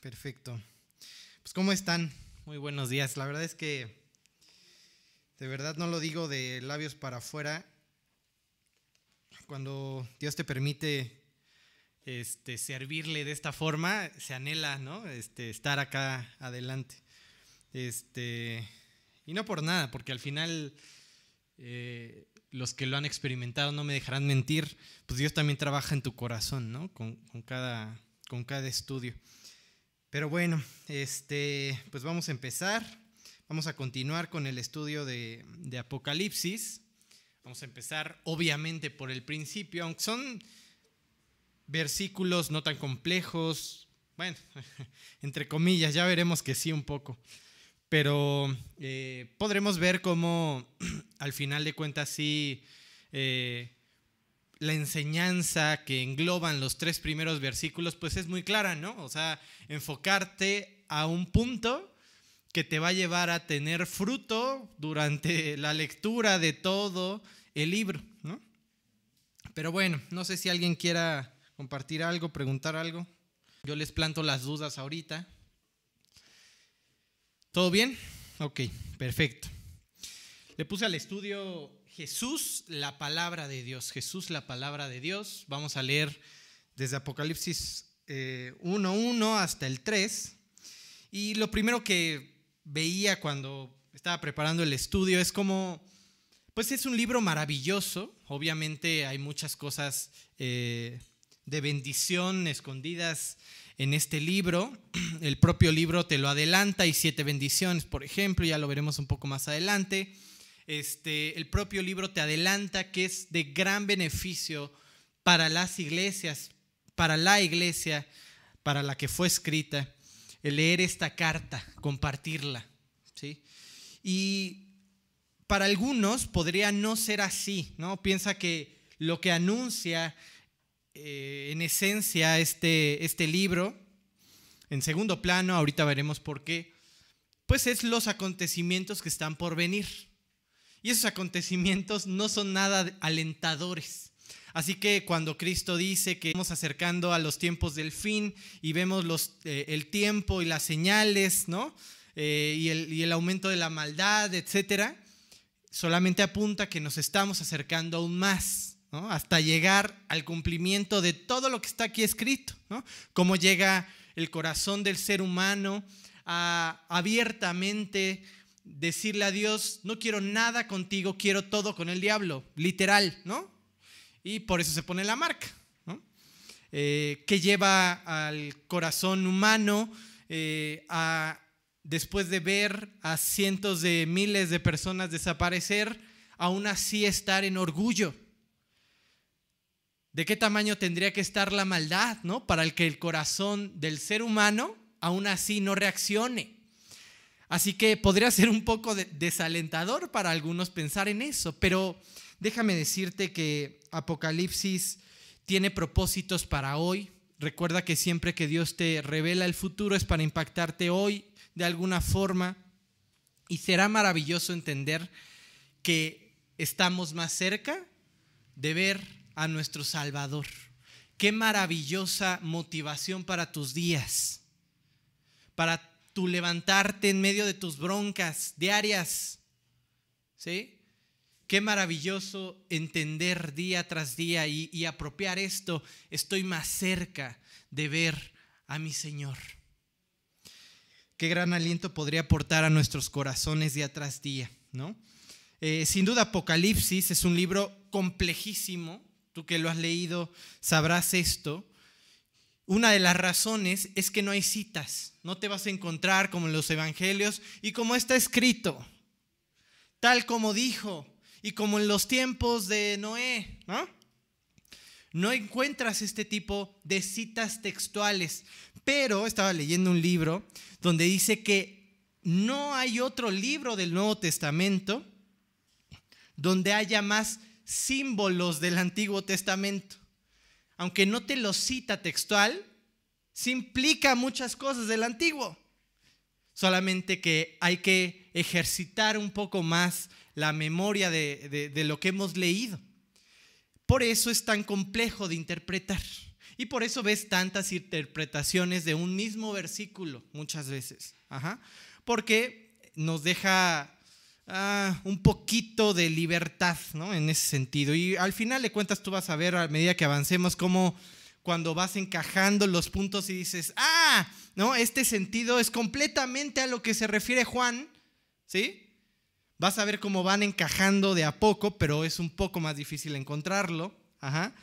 perfecto. Pues ¿cómo están? Muy buenos días. La verdad es que de verdad no lo digo de labios para afuera. Cuando Dios te permite este, servirle de esta forma, se anhela, ¿no? Este, estar acá adelante. Este, y no por nada, porque al final eh, los que lo han experimentado no me dejarán mentir, pues Dios también trabaja en tu corazón, ¿no? Con, cada, con cada estudio. Pero bueno, este, pues vamos a empezar. Vamos a continuar con el estudio de, Apocalipsis. Vamos a empezar obviamente por el principio, aunque son versículos no tan complejos, bueno, entre comillas, ya veremos que sí un poco, pero eh, podremos ver cómo al final de cuentas sí eh, la enseñanza que engloban los tres primeros versículos pues es muy clara, ¿no? O sea, enfocarte a un punto que te va a llevar a tener fruto durante la lectura de todo el libro, ¿no? Pero bueno, no sé si alguien quiera compartir algo, preguntar algo. Yo les planto las dudas ahorita. ¿Todo bien? Ok, perfecto. Le puse al estudio Jesús, la palabra de Dios. Jesús, la palabra de Dios. Vamos a leer desde Apocalipsis 1.1 eh, hasta el 3. Y lo primero que veía cuando estaba preparando el estudio es como, pues es un libro maravilloso. Obviamente hay muchas cosas eh, de bendición escondidas en este libro. El propio libro te lo adelanta, y siete bendiciones, por ejemplo, ya lo veremos un poco más adelante. Este, el propio libro te adelanta que es de gran beneficio para las iglesias, para la iglesia, para la que fue escrita, leer esta carta, compartirla. ¿sí? Y para algunos podría no ser así, ¿no? Piensa que lo que anuncia eh, en esencia este, este libro. En segundo plano, ahorita veremos por qué, pues es los acontecimientos que están por venir. Y esos acontecimientos no son nada alentadores. Así que cuando Cristo dice que estamos acercando a los tiempos del fin y vemos los, eh, el tiempo y las señales, ¿no? Eh, y, el, y el aumento de la maldad, etcétera, solamente apunta que nos estamos acercando aún más hasta llegar al cumplimiento de todo lo que está aquí escrito, ¿no? Cómo llega el corazón del ser humano a abiertamente decirle a Dios, no quiero nada contigo, quiero todo con el diablo, literal, ¿no? Y por eso se pone la marca, ¿no? Eh, que lleva al corazón humano eh, a, después de ver a cientos de miles de personas desaparecer, aún así estar en orgullo, ¿De qué tamaño tendría que estar la maldad, ¿no? Para el que el corazón del ser humano aún así no reaccione. Así que podría ser un poco desalentador para algunos pensar en eso, pero déjame decirte que Apocalipsis tiene propósitos para hoy. Recuerda que siempre que Dios te revela el futuro es para impactarte hoy de alguna forma y será maravilloso entender que estamos más cerca de ver a nuestro Salvador. Qué maravillosa motivación para tus días, para tu levantarte en medio de tus broncas diarias. ¿Sí? Qué maravilloso entender día tras día y, apropiar esto. Estoy más cerca de ver a mi Señor. Qué gran aliento podría aportar a nuestros corazones día tras día, ¿no? Eh, sin duda, Apocalipsis es un libro complejísimo, tú que lo has leído sabrás esto. Una de las razones es que no hay citas, no te vas a encontrar como en los evangelios y como está escrito, tal como dijo y como en los tiempos de Noé, ¿no? No encuentras este tipo de citas textuales, pero estaba leyendo un libro donde dice que no hay otro libro del Nuevo Testamento donde haya más símbolos del Antiguo Testamento. Aunque no te lo cita textual, se implica muchas cosas del Antiguo. Solamente que hay que ejercitar un poco más la memoria de, de lo que hemos leído. Por eso es tan complejo de interpretar. Y por eso ves tantas interpretaciones de un mismo versículo muchas veces. Ajá. Porque nos deja ah, un poquito de libertad ¿no? en ese sentido. Y al final de cuentas tú vas a ver a medida que avancemos cómo cuando vas encajando los puntos y dices, ah, no, este sentido es completamente a lo que se refiere Juan, ¿sí? Vas a ver cómo van encajando de a poco, pero es un poco más difícil encontrarlo. Ajá.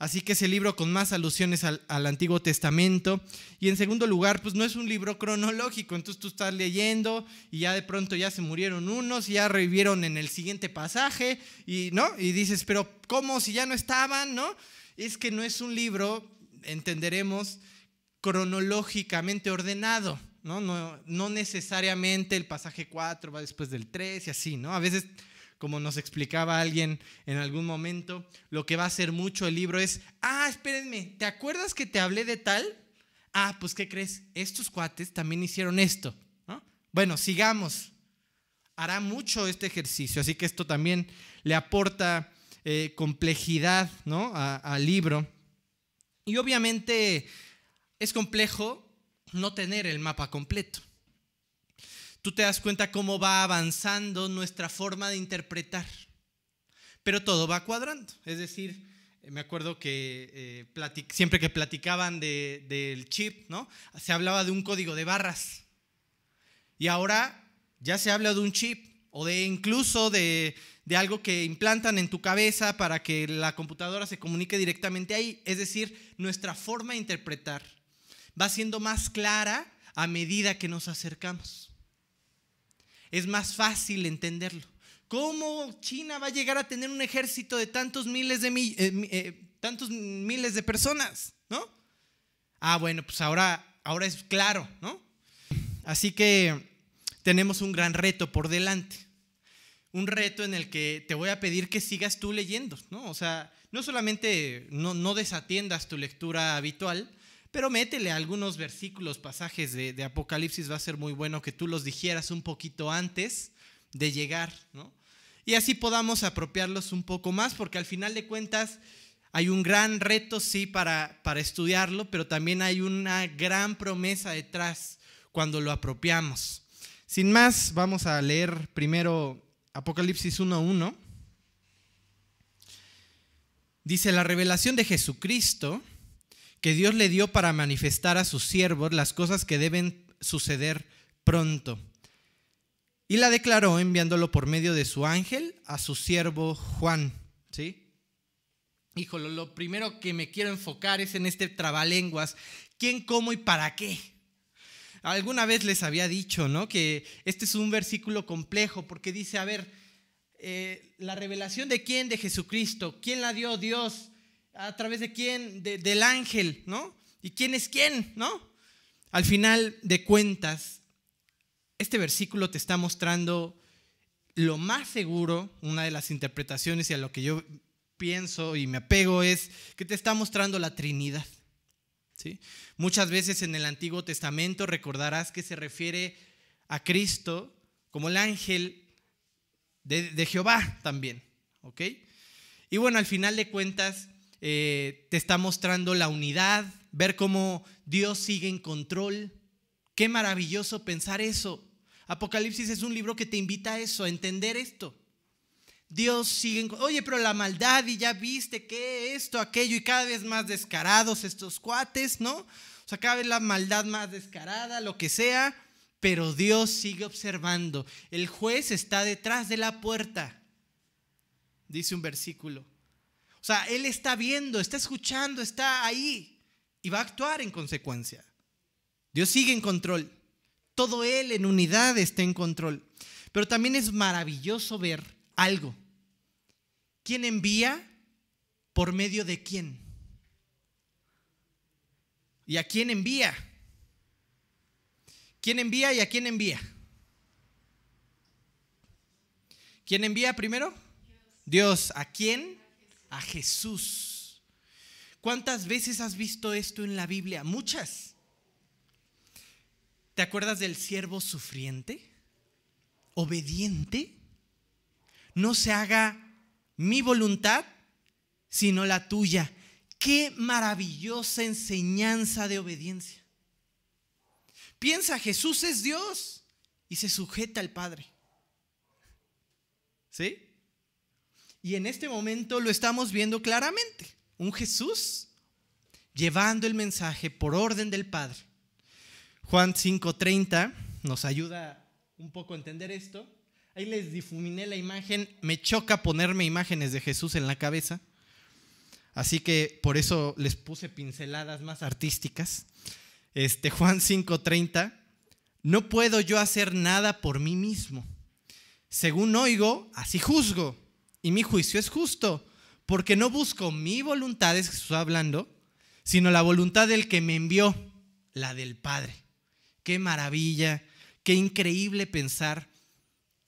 Así que es el libro con más alusiones al, Antiguo Testamento. Y en segundo lugar, pues no es un libro cronológico. Entonces tú estás leyendo y ya de pronto ya se murieron unos y ya revivieron en el siguiente pasaje. Y, ¿no? y dices, pero ¿cómo si ya no estaban? ¿no? Es que no es un libro, entenderemos, cronológicamente ordenado. ¿no? No, no necesariamente el pasaje 4 va después del 3 y así, ¿no? A veces como nos explicaba alguien en algún momento, lo que va a hacer mucho el libro es, ah, espérenme, ¿te acuerdas que te hablé de tal? Ah, pues ¿qué crees? Estos cuates también hicieron esto. Bueno, sigamos. Hará mucho este ejercicio, así que esto también le aporta eh, complejidad ¿no? al libro. Y obviamente es complejo no tener el mapa completo tú te das cuenta cómo va avanzando nuestra forma de interpretar. Pero todo va cuadrando. Es decir, me acuerdo que eh, siempre que platicaban del chip, ¿no? Se hablaba de un código de barras. Y ahora ya se habla de un chip o de incluso de, de algo que implantan en tu cabeza para que la computadora se comunique directamente ahí. Es decir, nuestra forma de interpretar va siendo más clara a medida que nos acercamos es más fácil entenderlo. ¿Cómo China va a llegar a tener un ejército de tantos miles de, eh, eh, tantos miles de personas? ¿No? Ah, bueno, pues ahora, ahora es claro, ¿no? Así que tenemos un gran reto por delante. Un reto en el que te voy a pedir que sigas tú leyendo, ¿no? O sea, no solamente no, no desatiendas tu lectura habitual, pero métele algunos versículos, pasajes de, Apocalipsis, va a ser muy bueno que tú los dijeras un poquito antes de llegar, ¿no? Y así podamos apropiarlos un poco más, porque al final de cuentas hay un gran reto, sí, para, para estudiarlo, pero también hay una gran promesa detrás cuando lo apropiamos. Sin más, vamos a leer primero Apocalipsis 1.1. Dice, la revelación de Jesucristo que Dios le dio para manifestar a sus siervos las cosas que deben suceder pronto. Y la declaró enviándolo por medio de su ángel a su siervo Juan. ¿Sí? Híjole, lo primero que me quiero enfocar es en este trabalenguas. ¿Quién, cómo y para qué? Alguna vez les había dicho, ¿no? Que este es un versículo complejo porque dice, a ver, eh, la revelación de quién, de Jesucristo, ¿quién la dio Dios? a través de quién, del ángel, ¿no? ¿Y quién es quién, no? Al final de cuentas, este versículo te está mostrando lo más seguro, una de las interpretaciones y a lo que yo pienso y me apego es que te está mostrando la Trinidad. Muchas veces en el Antiguo Testamento recordarás que se refiere a Cristo como el ángel de, de Jehová también. ¿ok? Y bueno, al final de cuentas, eh, te está mostrando la unidad, ver cómo Dios sigue en control. Qué maravilloso pensar eso. Apocalipsis es un libro que te invita a eso, a entender esto. Dios sigue. Oye, pero la maldad y ya viste que esto, aquello y cada vez más descarados estos cuates, ¿no? O sea, cada vez la maldad más descarada, lo que sea, pero Dios sigue observando. El juez está detrás de la puerta, dice un versículo. O sea, Él está viendo, está escuchando, está ahí y va a actuar en consecuencia. Dios sigue en control. Todo Él en unidad está en control. Pero también es maravilloso ver algo. ¿Quién envía? ¿Por medio de quién? ¿Y a quién envía? ¿Quién envía y a quién envía? ¿Quién envía primero? Dios. ¿A quién? a Jesús. ¿Cuántas veces has visto esto en la Biblia? Muchas. ¿Te acuerdas del siervo sufriente? Obediente. No se haga mi voluntad, sino la tuya. Qué maravillosa enseñanza de obediencia. Piensa, Jesús es Dios y se sujeta al Padre. ¿Sí? Y en este momento lo estamos viendo claramente. Un Jesús llevando el mensaje por orden del Padre. Juan 5:30 nos ayuda un poco a entender esto. Ahí les difuminé la imagen. Me choca ponerme imágenes de Jesús en la cabeza. Así que por eso les puse pinceladas más artísticas. Este Juan 5:30, no puedo yo hacer nada por mí mismo. Según oigo, así juzgo, y mi juicio es justo, porque no busco mi voluntad, es Jesús hablando, sino la voluntad del que me envió, la del Padre. Qué maravilla, qué increíble pensar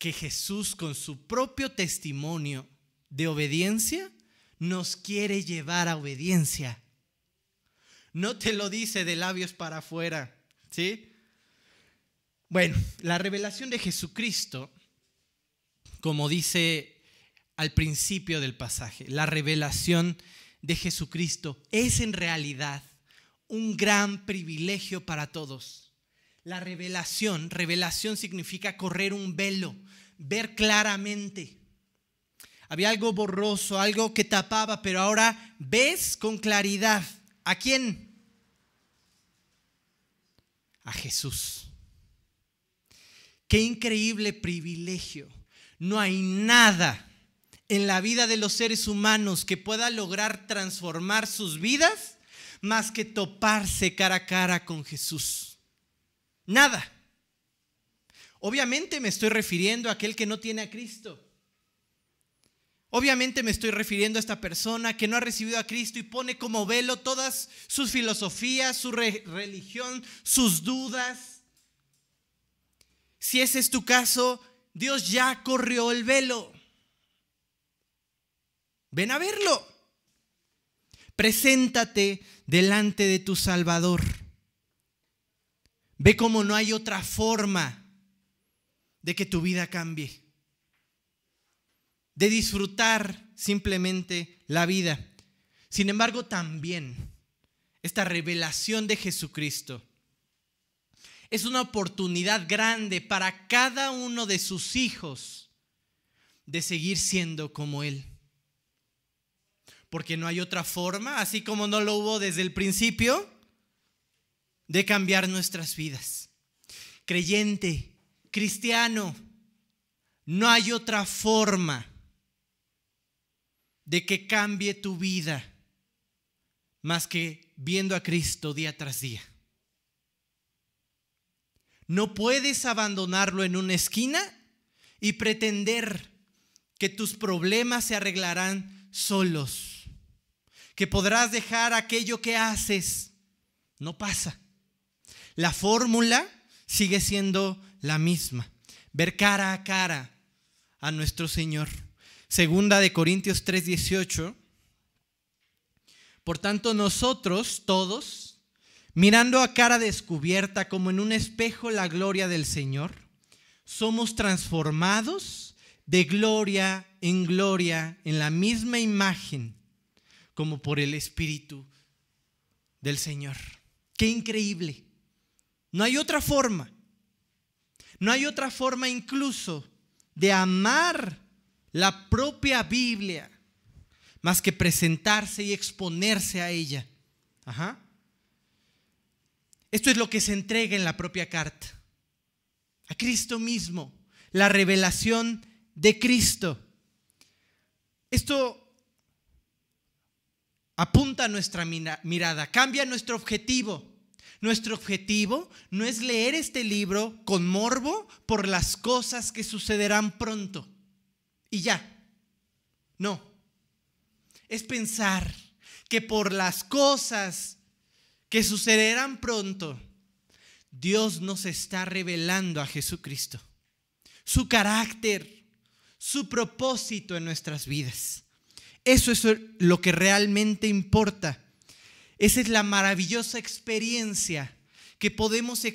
que Jesús con su propio testimonio de obediencia nos quiere llevar a obediencia. No te lo dice de labios para afuera, ¿sí? Bueno, la revelación de Jesucristo, como dice al principio del pasaje, la revelación de Jesucristo es en realidad un gran privilegio para todos. La revelación, revelación significa correr un velo, ver claramente. Había algo borroso, algo que tapaba, pero ahora ves con claridad. ¿A quién? A Jesús. Qué increíble privilegio. No hay nada en la vida de los seres humanos que pueda lograr transformar sus vidas más que toparse cara a cara con Jesús. Nada. Obviamente me estoy refiriendo a aquel que no tiene a Cristo. Obviamente me estoy refiriendo a esta persona que no ha recibido a Cristo y pone como velo todas sus filosofías, su religión, sus dudas. Si ese es tu caso, Dios ya corrió el velo. Ven a verlo. Preséntate delante de tu Salvador. Ve cómo no hay otra forma de que tu vida cambie. De disfrutar simplemente la vida. Sin embargo, también esta revelación de Jesucristo es una oportunidad grande para cada uno de sus hijos de seguir siendo como Él porque no hay otra forma, así como no lo hubo desde el principio, de cambiar nuestras vidas. Creyente, cristiano, no hay otra forma de que cambie tu vida más que viendo a Cristo día tras día. No puedes abandonarlo en una esquina y pretender que tus problemas se arreglarán solos que podrás dejar aquello que haces. No pasa. La fórmula sigue siendo la misma. Ver cara a cara a nuestro Señor. Segunda de Corintios 3:18. Por tanto, nosotros todos, mirando a cara descubierta como en un espejo la gloria del Señor, somos transformados de gloria en gloria en la misma imagen como por el Espíritu del Señor. Qué increíble. No hay otra forma. No hay otra forma incluso de amar la propia Biblia más que presentarse y exponerse a ella. Ajá. Esto es lo que se entrega en la propia carta. A Cristo mismo, la revelación de Cristo. Esto apunta nuestra mirada, cambia nuestro objetivo. Nuestro objetivo no es leer este libro con morbo por las cosas que sucederán pronto. Y ya. No. Es pensar que por las cosas que sucederán pronto, Dios nos está revelando a Jesucristo, su carácter, su propósito en nuestras vidas. Eso es lo que realmente importa. Esa es la maravillosa experiencia que podemos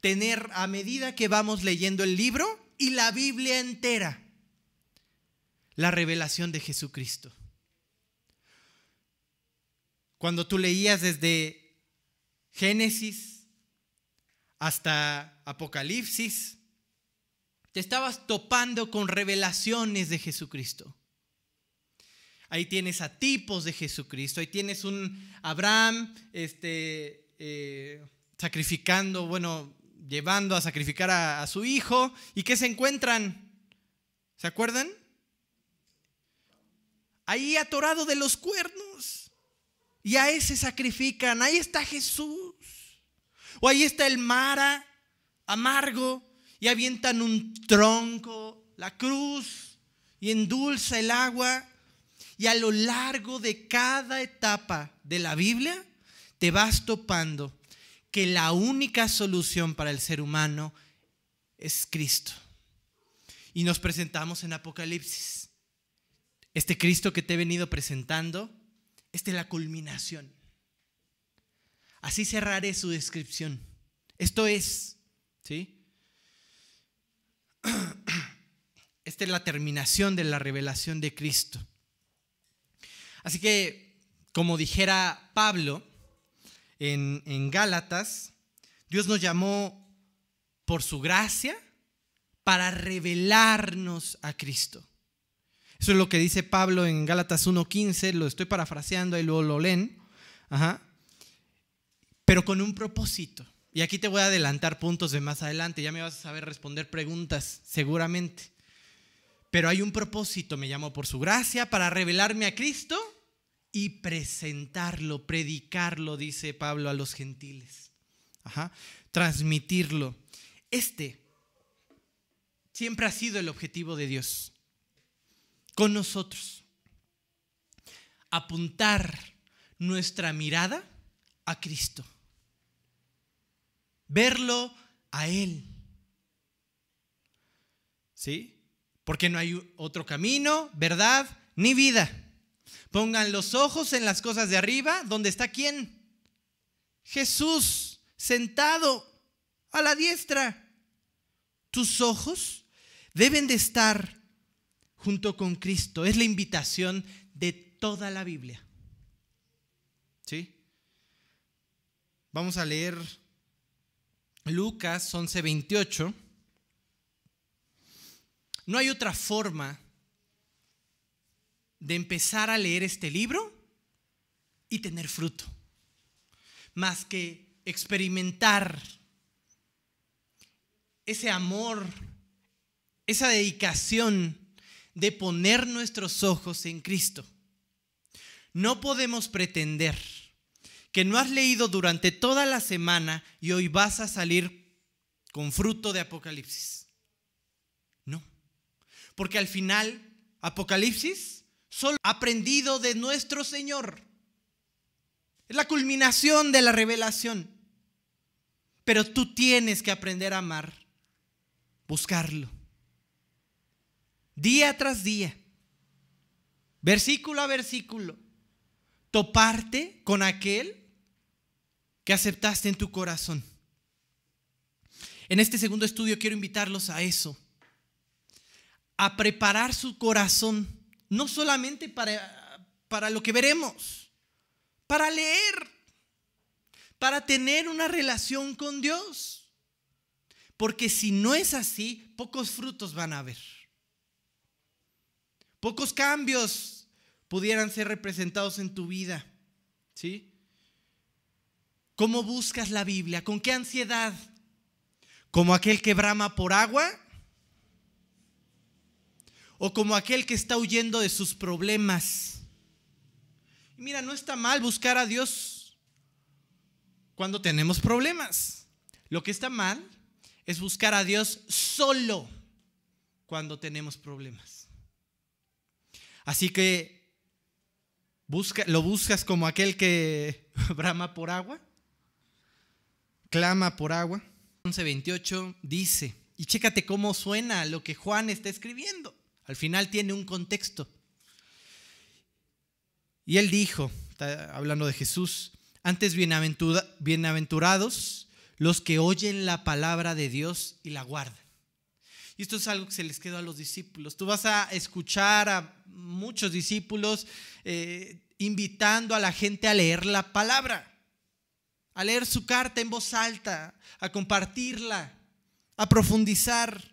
tener a medida que vamos leyendo el libro y la Biblia entera. La revelación de Jesucristo. cuando tú leías desde Génesis hasta Apocalipsis, te estabas topando con revelaciones de Jesucristo. Ahí tienes a tipos de Jesucristo, ahí tienes un Abraham este, eh, sacrificando, bueno, llevando a sacrificar a, a su hijo, y que se encuentran, ¿se acuerdan? Ahí atorado de los cuernos. Y a ese sacrifican. Ahí está Jesús. O ahí está el Mara amargo y avientan un tronco, la cruz, y endulza el agua. Y a lo largo de cada etapa de la Biblia te vas topando que la única solución para el ser humano es Cristo. Y nos presentamos en Apocalipsis. Este Cristo que te he venido presentando, esta es la culminación. Así cerraré su descripción. Esto es, ¿sí? Esta es la terminación de la revelación de Cristo. Así que, como dijera Pablo en, en Gálatas, Dios nos llamó por su gracia para revelarnos a Cristo. Eso es lo que dice Pablo en Gálatas 1.15, lo estoy parafraseando y luego lo leen. Ajá. Pero con un propósito. Y aquí te voy a adelantar puntos de más adelante, ya me vas a saber responder preguntas, seguramente. Pero hay un propósito, me llamo por su gracia, para revelarme a Cristo y presentarlo, predicarlo, dice Pablo, a los gentiles. Transmitirlo. Este siempre ha sido el objetivo de Dios con nosotros. Apuntar nuestra mirada a Cristo verlo a Él. ¿Sí? Porque no hay otro camino, verdad, ni vida. Pongan los ojos en las cosas de arriba, donde está quién? Jesús, sentado a la diestra. Tus ojos deben de estar junto con Cristo. Es la invitación de toda la Biblia. ¿Sí? Vamos a leer Lucas 11:28, no hay otra forma de empezar a leer este libro y tener fruto, más que experimentar ese amor, esa dedicación de poner nuestros ojos en Cristo. No podemos pretender que no has leído durante toda la semana y hoy vas a salir con fruto de Apocalipsis. No. Porque al final, Apocalipsis solo aprendido de nuestro Señor. Es la culminación de la revelación. Pero tú tienes que aprender a amar, buscarlo. Día tras día, versículo a versículo, toparte con aquel que aceptaste en tu corazón. En este segundo estudio quiero invitarlos a eso, a preparar su corazón, no solamente para, para lo que veremos, para leer, para tener una relación con Dios. Porque si no es así, pocos frutos van a haber. Pocos cambios pudieran ser representados en tu vida. ¿Sí? ¿Cómo buscas la Biblia? ¿Con qué ansiedad? ¿Como aquel que brama por agua? ¿O como aquel que está huyendo de sus problemas? mira, no está mal buscar a Dios cuando tenemos problemas. Lo que está mal es buscar a Dios solo cuando tenemos problemas. Así que busca, lo buscas como aquel que brama por agua clama por agua. 11:28 dice, y chécate cómo suena lo que Juan está escribiendo. Al final tiene un contexto. Y él dijo, está hablando de Jesús, antes bienaventurados los que oyen la palabra de Dios y la guardan. Y esto es algo que se les quedó a los discípulos. Tú vas a escuchar a muchos discípulos eh, invitando a la gente a leer la palabra, a leer su carta en voz alta, a compartirla, a profundizar.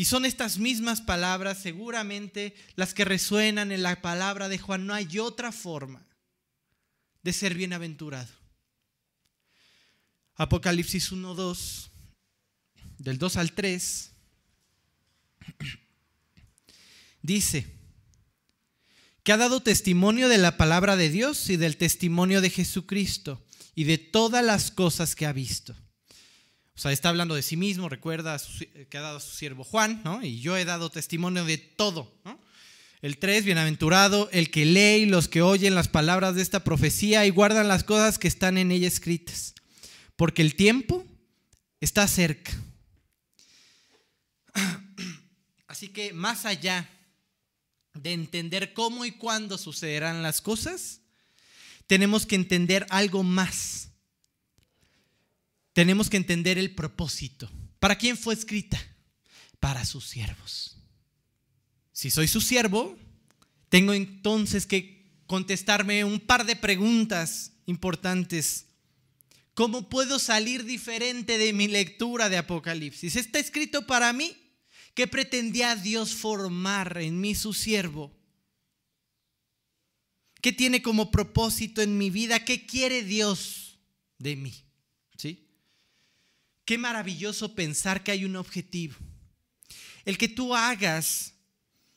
Y son estas mismas palabras seguramente las que resuenan en la palabra de Juan. No hay otra forma de ser bienaventurado. Apocalipsis 1, 2, del 2 al 3, dice que ha dado testimonio de la palabra de Dios y del testimonio de Jesucristo y de todas las cosas que ha visto. O sea, está hablando de sí mismo, recuerda que ha dado a su siervo Juan, ¿no? Y yo he dado testimonio de todo. El 3, bienaventurado el que lee y los que oyen las palabras de esta profecía y guardan las cosas que están en ella escritas porque el tiempo está cerca. Así que más allá de entender cómo y cuándo sucederán las cosas, tenemos que entender algo más. Tenemos que entender el propósito. ¿Para quién fue escrita? Para sus siervos. Si soy su siervo, tengo entonces que contestarme un par de preguntas importantes ¿Cómo puedo salir diferente de mi lectura de Apocalipsis? Está escrito para mí. ¿Qué pretendía Dios formar en mí su siervo? ¿Qué tiene como propósito en mi vida? ¿Qué quiere Dios de mí? ¿Sí? Qué maravilloso pensar que hay un objetivo. El que tú hagas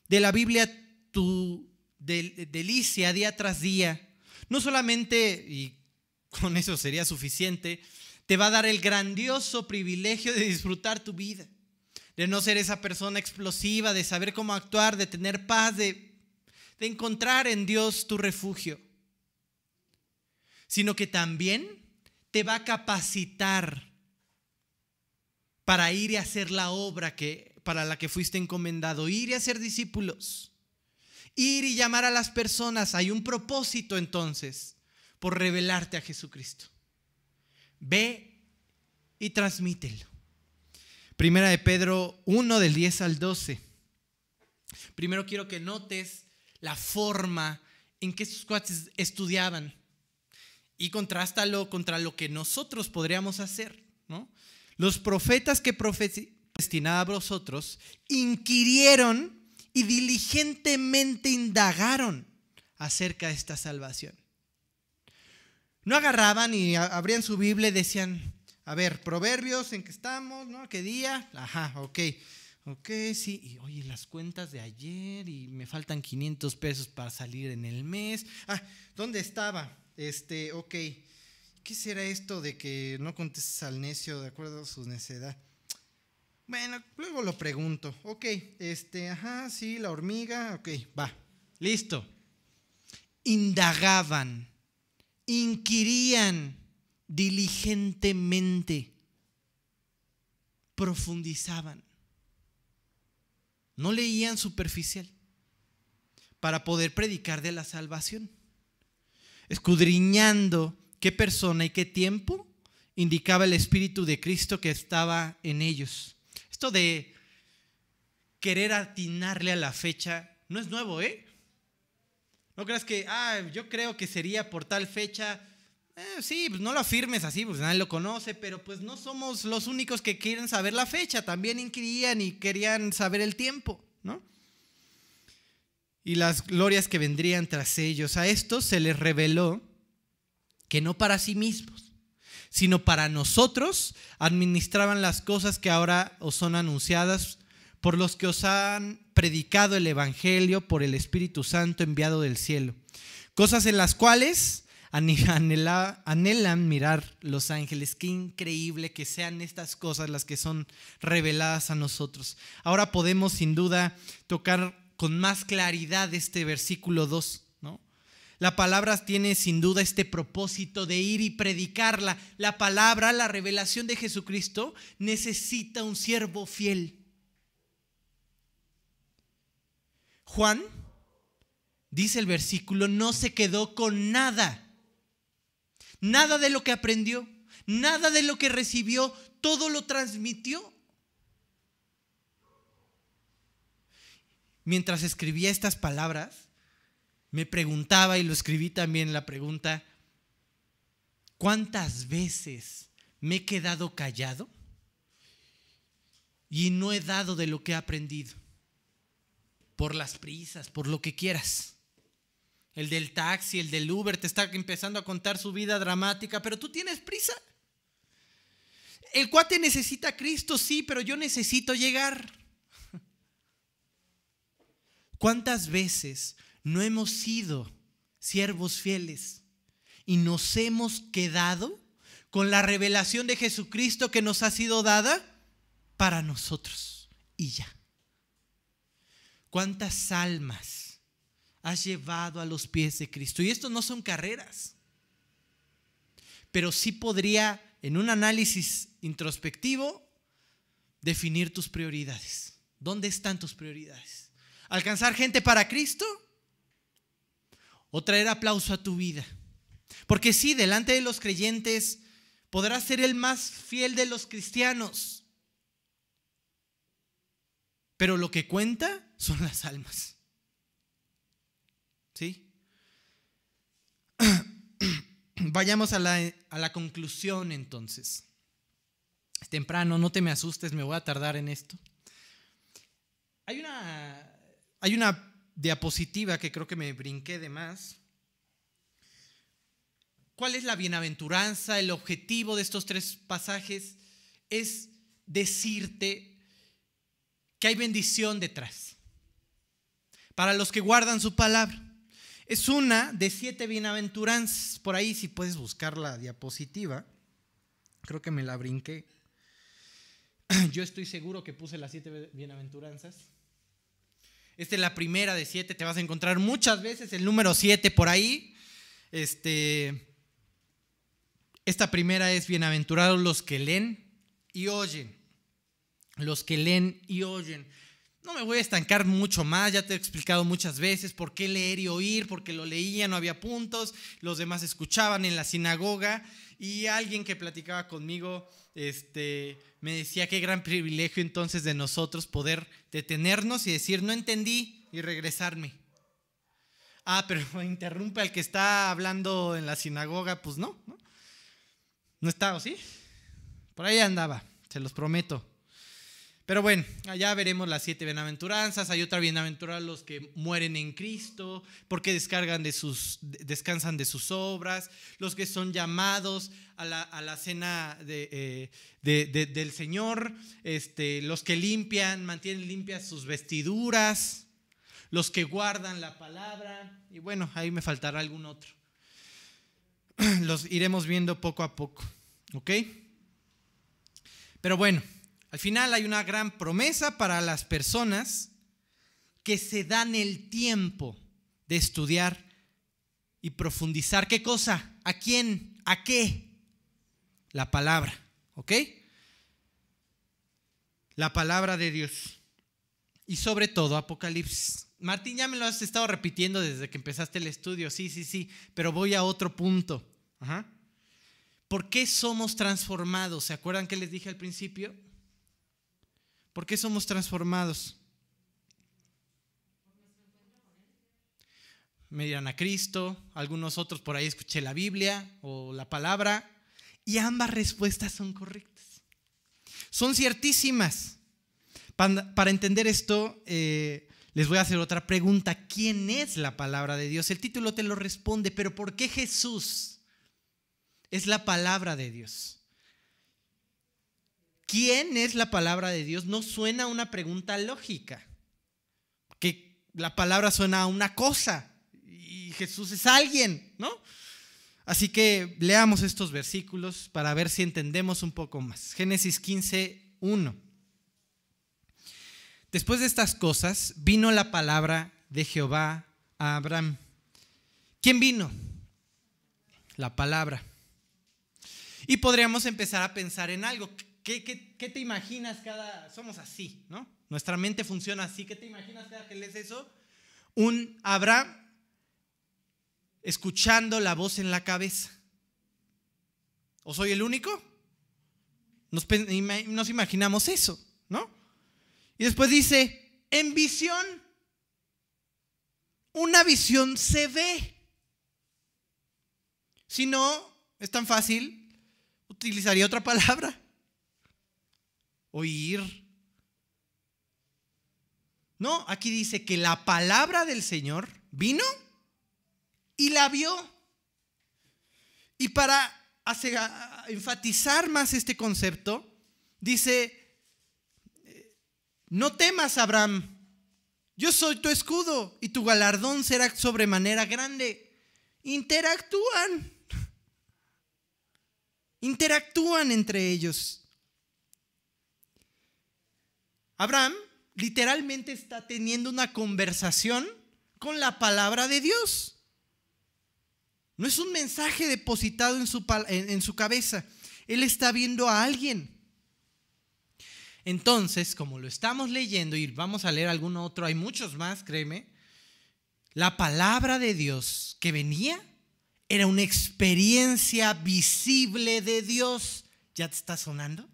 de la Biblia tu delicia día tras día, no solamente, y con eso sería suficiente, te va a dar el grandioso privilegio de disfrutar tu vida, de no ser esa persona explosiva, de saber cómo actuar, de tener paz, de, encontrar en Dios tu refugio, sino que también te va a capacitar para ir y hacer la obra que, para la que fuiste encomendado, ir y hacer discípulos, ir y llamar a las personas. Hay un propósito entonces por revelarte a Jesucristo. Ve y transmítelo. Primera de Pedro 1 del 10 al 12. Primero quiero que notes la forma en que estos cuates estudiaban y contrástalo contra lo que nosotros podríamos hacer. ¿no? Los profetas que destinaban a vosotros inquirieron y diligentemente indagaron acerca de esta salvación. No agarraban y abrían su Biblia y decían, a ver, proverbios, ¿en qué estamos? ¿No? ¿Qué día? Ajá, ok. Ok, sí. Y oye, las cuentas de ayer y me faltan 500 pesos para salir en el mes. Ah, ¿dónde estaba? Este, ok. ¿Qué será esto de que no contestes al necio de acuerdo a su necedad? Bueno, luego lo pregunto. Ok, este, ajá, sí, la hormiga. Ok, va. Listo. Indagaban inquirían diligentemente, profundizaban, no leían superficial para poder predicar de la salvación, escudriñando qué persona y qué tiempo indicaba el Espíritu de Cristo que estaba en ellos. Esto de querer atinarle a la fecha no es nuevo, ¿eh? No creas que, ah, yo creo que sería por tal fecha. Eh, sí, pues no lo afirmes así, pues nadie lo conoce, pero pues no somos los únicos que quieren saber la fecha, también inquirían y querían saber el tiempo, ¿no? Y las glorias que vendrían tras ellos. A estos se les reveló que no para sí mismos, sino para nosotros administraban las cosas que ahora os son anunciadas por los que os han predicado el Evangelio por el Espíritu Santo enviado del cielo. Cosas en las cuales anhelan mirar los ángeles. Qué increíble que sean estas cosas las que son reveladas a nosotros. Ahora podemos sin duda tocar con más claridad este versículo 2. La palabra tiene sin duda este propósito de ir y predicarla. La palabra, la revelación de Jesucristo, necesita un siervo fiel. Juan, dice el versículo, no se quedó con nada. Nada de lo que aprendió, nada de lo que recibió, todo lo transmitió. Mientras escribía estas palabras, me preguntaba, y lo escribí también la pregunta, ¿cuántas veces me he quedado callado y no he dado de lo que he aprendido? Por las prisas, por lo que quieras. El del taxi, el del Uber te está empezando a contar su vida dramática, pero tú tienes prisa. El cuate necesita a Cristo, sí, pero yo necesito llegar. ¿Cuántas veces no hemos sido siervos fieles y nos hemos quedado con la revelación de Jesucristo que nos ha sido dada para nosotros y ya. ¿Cuántas almas has llevado a los pies de Cristo? Y esto no son carreras, pero sí podría, en un análisis introspectivo, definir tus prioridades. ¿Dónde están tus prioridades? ¿Alcanzar gente para Cristo? O traer aplauso a tu vida. Porque sí, delante de los creyentes podrás ser el más fiel de los cristianos. Pero lo que cuenta son las almas. ¿Sí? Vayamos a la, a la conclusión entonces. Es temprano, no te me asustes, me voy a tardar en esto. Hay una, hay una diapositiva que creo que me brinqué de más. ¿Cuál es la bienaventuranza? El objetivo de estos tres pasajes es decirte que hay bendición detrás. Para los que guardan su palabra. Es una de siete bienaventuranzas. Por ahí si puedes buscar la diapositiva. Creo que me la brinqué. Yo estoy seguro que puse las siete bienaventuranzas. Esta es la primera de siete, te vas a encontrar muchas veces el número siete por ahí. Este, esta primera es bienaventurados los que leen y oyen. Los que leen y oyen. No me voy a estancar mucho más, ya te he explicado muchas veces por qué leer y oír, porque lo leía, no había puntos, los demás escuchaban en la sinagoga y alguien que platicaba conmigo este, me decía qué gran privilegio entonces de nosotros poder detenernos y decir, no entendí y regresarme. Ah, pero interrumpe al que está hablando en la sinagoga, pues no, ¿no? No está, ¿o sí? Por ahí andaba, se los prometo. Pero bueno, allá veremos las siete bienaventuranzas. Hay otra bienaventura los que mueren en Cristo, porque descargan de sus, descansan de sus obras, los que son llamados a la, cena eh, del Señor, este, los que limpian, mantienen limpias sus vestiduras, los que guardan la palabra, y bueno, ahí me faltará algún otro. Los iremos viendo poco a poco, ¿ok? Pero bueno. Al final hay una gran promesa para las personas que se dan el tiempo de estudiar y profundizar. ¿Qué cosa? ¿A quién? ¿A qué? La palabra, ¿ok? La palabra de Dios. Y sobre todo Apocalipsis. Martín, ya me lo has estado repitiendo desde que empezaste el estudio. Sí, sí, sí. Pero voy a otro punto. ¿Por qué somos transformados? ¿Se acuerdan que les dije al principio? ¿Por qué somos transformados? Me dirán a Cristo, algunos otros por ahí escuché la Biblia o la palabra, y ambas respuestas son correctas. Son ciertísimas. Para, entender esto, eh, les voy a hacer otra pregunta. ¿Quién es la palabra de Dios? El título te lo responde, pero ¿por qué Jesús es la palabra de Dios? ¿Quién es la palabra de Dios? No suena una pregunta lógica. Que la palabra suena a una cosa y Jesús es alguien, ¿no? Así que leamos estos versículos para ver si entendemos un poco más. Génesis 15, 1. Después de estas cosas, vino la palabra de Jehová a Abraham. ¿Quién vino? La palabra. Y podríamos empezar a pensar en algo. ¿Qué, te imaginas cada... Somos así, ¿no? Nuestra mente funciona así. ¿Qué te imaginas cada que lees eso? Un Abraham escuchando la voz en la cabeza. ¿O soy el único? Nos, nos imaginamos eso, ¿no? Y después dice, en visión. una visión se ve. Si no, es tan fácil, utilizaría otra palabra. Oír. No, aquí dice que la palabra del Señor vino y la vio. Y para enfatizar más este concepto, dice, no temas, Abraham, yo soy tu escudo y tu galardón será sobremanera grande. Interactúan. Interactúan entre ellos. Abraham literalmente está teniendo una conversación con la palabra de Dios. No es un mensaje depositado en su, en su cabeza. Él está viendo a alguien. Entonces, como lo estamos leyendo y vamos a leer alguno otro, hay muchos más, créeme, la palabra de Dios que venía era una experiencia visible de Dios. ¿Ya te está sonando?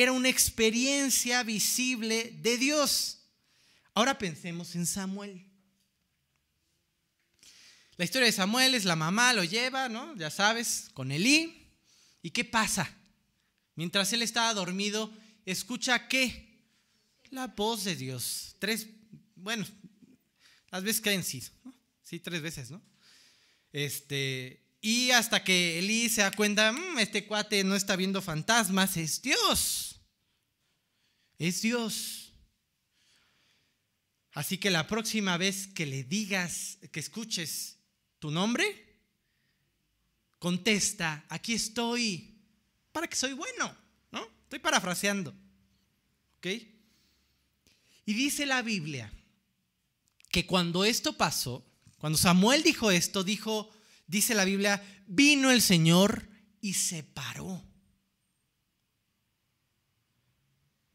Era una experiencia visible de Dios. Ahora pensemos en Samuel. La historia de Samuel es la mamá lo lleva, ¿no? Ya sabes, con Elí. ¿Y qué pasa? Mientras él estaba dormido, escucha qué? La voz de Dios. Tres, bueno, las veces creen sí, sí, tres veces, ¿no? Este, y hasta que Elí se da cuenta, mm, este cuate no está viendo fantasmas, es Dios. Es Dios. Así que la próxima vez que le digas, que escuches tu nombre, contesta, aquí estoy para que soy bueno, ¿no? Estoy parafraseando. ¿Ok? Y dice la Biblia que cuando esto pasó, cuando Samuel dijo esto, dijo, dice la Biblia, vino el Señor y se paró.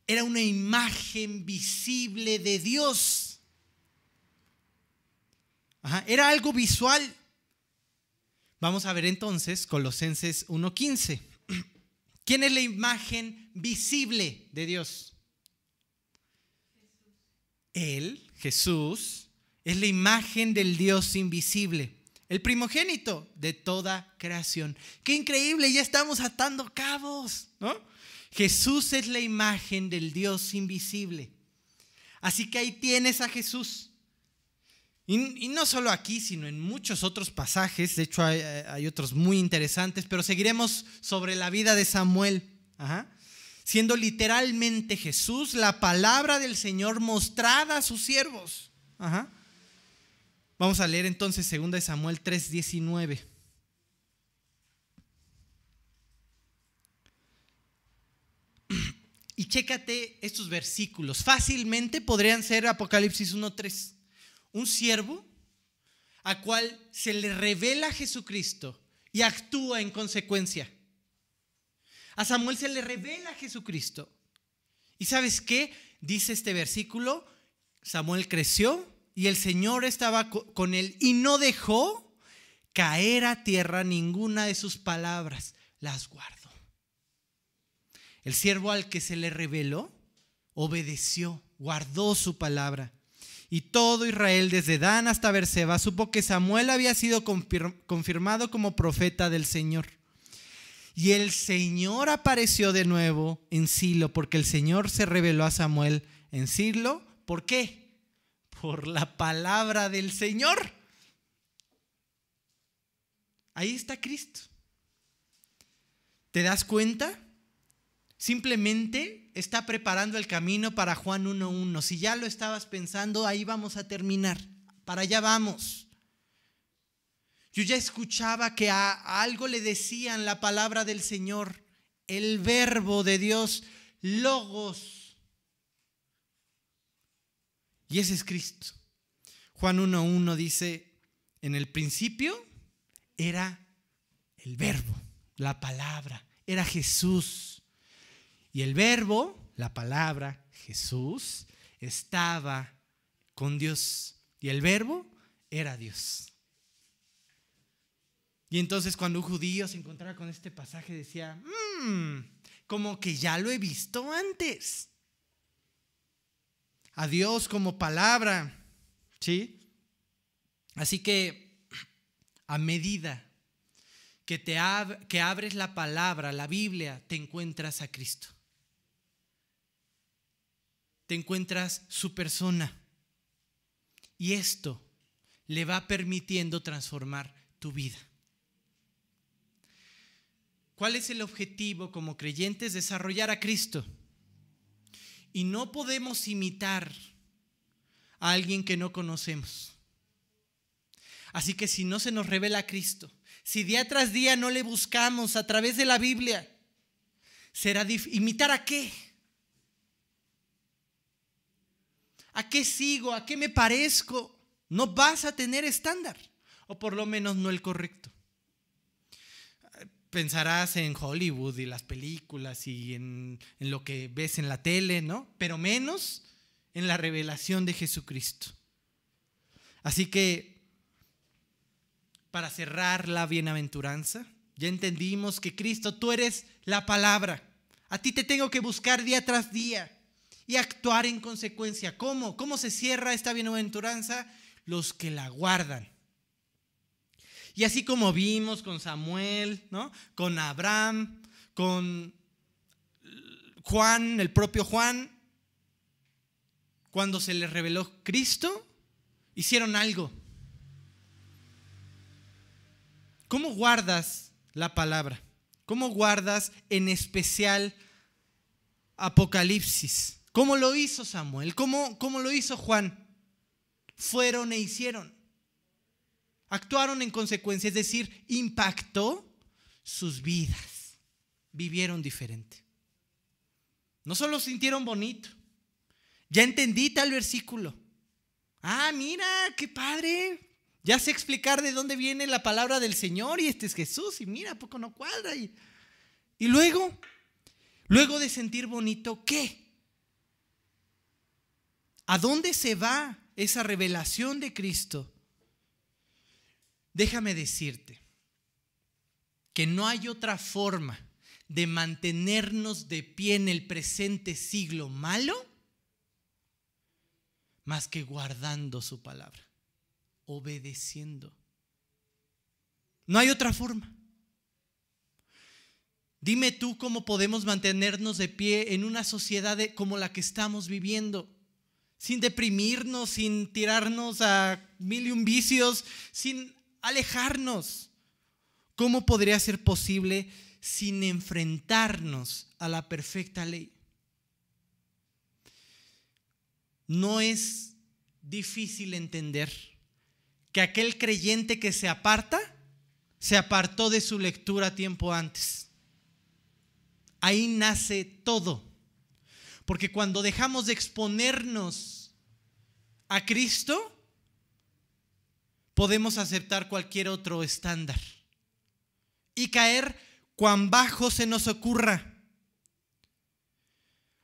Era una imagen visible de Dios. era algo visual. Vamos a ver entonces Colosenses 1.15. ¿Quién es la imagen visible de Dios? Él, Jesús, es la imagen del Dios invisible, el primogénito de toda creación. Qué increíble, ya estamos atando cabos, ¿no? Jesús es la imagen del Dios invisible. Así que ahí tienes a Jesús. Y, no solo aquí, sino en muchos otros pasajes, de hecho hay, otros muy interesantes, pero seguiremos sobre la vida de Samuel, siendo literalmente Jesús la palabra del Señor mostrada a sus siervos. Vamos a leer entonces 2 Samuel 3:19. Y chécate estos versículos. Fácilmente podrían ser Apocalipsis 1.3 un siervo a cual se le revela Jesucristo y actúa en consecuencia. A Samuel se le revela Jesucristo. ¿Y sabes qué? Dice este versículo, Samuel creció y el Señor estaba con él y no dejó caer a tierra ninguna de sus palabras, las guardó. El siervo al que se le reveló obedeció, guardó su palabra. Y todo Israel, desde Dan hasta Berseba, supo que Samuel había sido confirmado como profeta del Señor. Y el Señor apareció de nuevo en Silo, porque el Señor se reveló a Samuel en Silo. ¿Por qué? Por la palabra del Señor. Ahí está Cristo. ¿Te das cuenta? Simplemente está preparando el camino para Juan 1.1. Si ya lo estabas pensando, ahí vamos a terminar. Para allá vamos. Yo ya escuchaba que a algo le decían la palabra del Señor, el verbo de Dios, logos. Y ese es Cristo. Juan 1.1 dice, en el principio era el verbo, la palabra, era Jesús. Y el verbo, la palabra, Jesús, estaba con Dios. Y el verbo era Dios. Y entonces cuando un judío se encontraba con este pasaje decía, mmm, como que ya lo he visto antes. A Dios como palabra. ¿Sí? Así que a medida que, te que abres la palabra, la Biblia, te encuentras a Cristo. Te encuentras su persona. Y esto le va permitiendo transformar tu vida. ¿Cuál es el objetivo como creyentes? Desarrollar a Cristo. Y no podemos imitar a alguien que no conocemos. Así que si no se nos revela a Cristo, si día tras día no le buscamos a través de la Biblia, será imitar a qué? ¿A qué sigo? ¿A qué me parezco? No vas a tener estándar, o por lo menos no el correcto. Pensarás en Hollywood y las películas y en, lo que ves en la tele, ¿no? Pero menos en la revelación de Jesucristo. Así que para cerrar la bienaventuranza. Ya entendimos que Cristo, tú eres la palabra. A ti te tengo que buscar día tras día y actuar en consecuencia. ¿Cómo? ¿Cómo se cierra esta bienaventuranza? Los que la guardan. Y así como vimos con Samuel, ¿no? Con Abraham, con Juan, el propio Juan, cuando se les reveló Cristo, hicieron algo. ¿Cómo guardas la palabra? ¿Cómo guardas en especial Apocalipsis? ¿Cómo lo hizo Samuel? ¿Cómo, cómo lo hizo Juan? Fueron e hicieron. Actuaron en consecuencia, es decir, impactó sus vidas. Vivieron diferente. No solo sintieron bonito. Ya entendí tal versículo. Ah, mira, qué padre. Ya sé explicar de dónde viene la palabra del Señor y este es Jesús y mira, poco no cuadra. Y, y luego, luego de sentir bonito, ¿qué? ¿A dónde se va esa revelación de Cristo? Déjame decirte que no hay otra forma de mantenernos de pie en el presente siglo malo más que guardando su palabra obedeciendo. No hay otra forma. Dime tú cómo podemos mantenernos de pie en una sociedad como la que estamos viviendo, sin deprimirnos, sin tirarnos a mil y un vicios, sin alejarnos. ¿Cómo podría ser posible sin enfrentarnos a la perfecta ley? No es difícil entender que aquel creyente que se aparta, se apartó de su lectura tiempo antes. Ahí nace todo. Porque cuando dejamos de exponernos a Cristo, podemos aceptar cualquier otro estándar y caer cuán bajo se nos ocurra.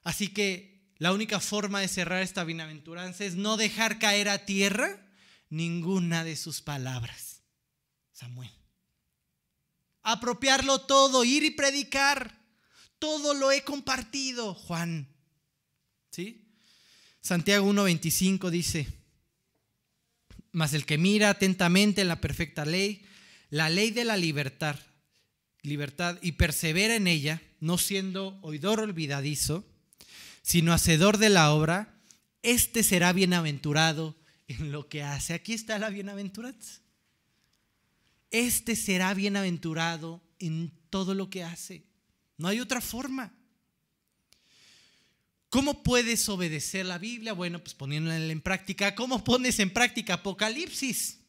Así que la única forma de cerrar esta bienaventuranza es no dejar caer a tierra ninguna de sus palabras. Samuel. Apropiarlo todo, ir y predicar. Todo lo he compartido, Juan. ¿Sí? Santiago 1:25 dice, mas el que mira atentamente en la perfecta ley, la ley de la libertad, libertad y persevera en ella, no siendo oidor olvidadizo, sino hacedor de la obra, este será bienaventurado en lo que hace. Aquí está la bienaventuranza. Este será bienaventurado en todo lo que hace. No hay otra forma. ¿Cómo puedes obedecer la Biblia? Bueno, pues poniéndola en práctica. ¿Cómo pones en práctica Apocalipsis?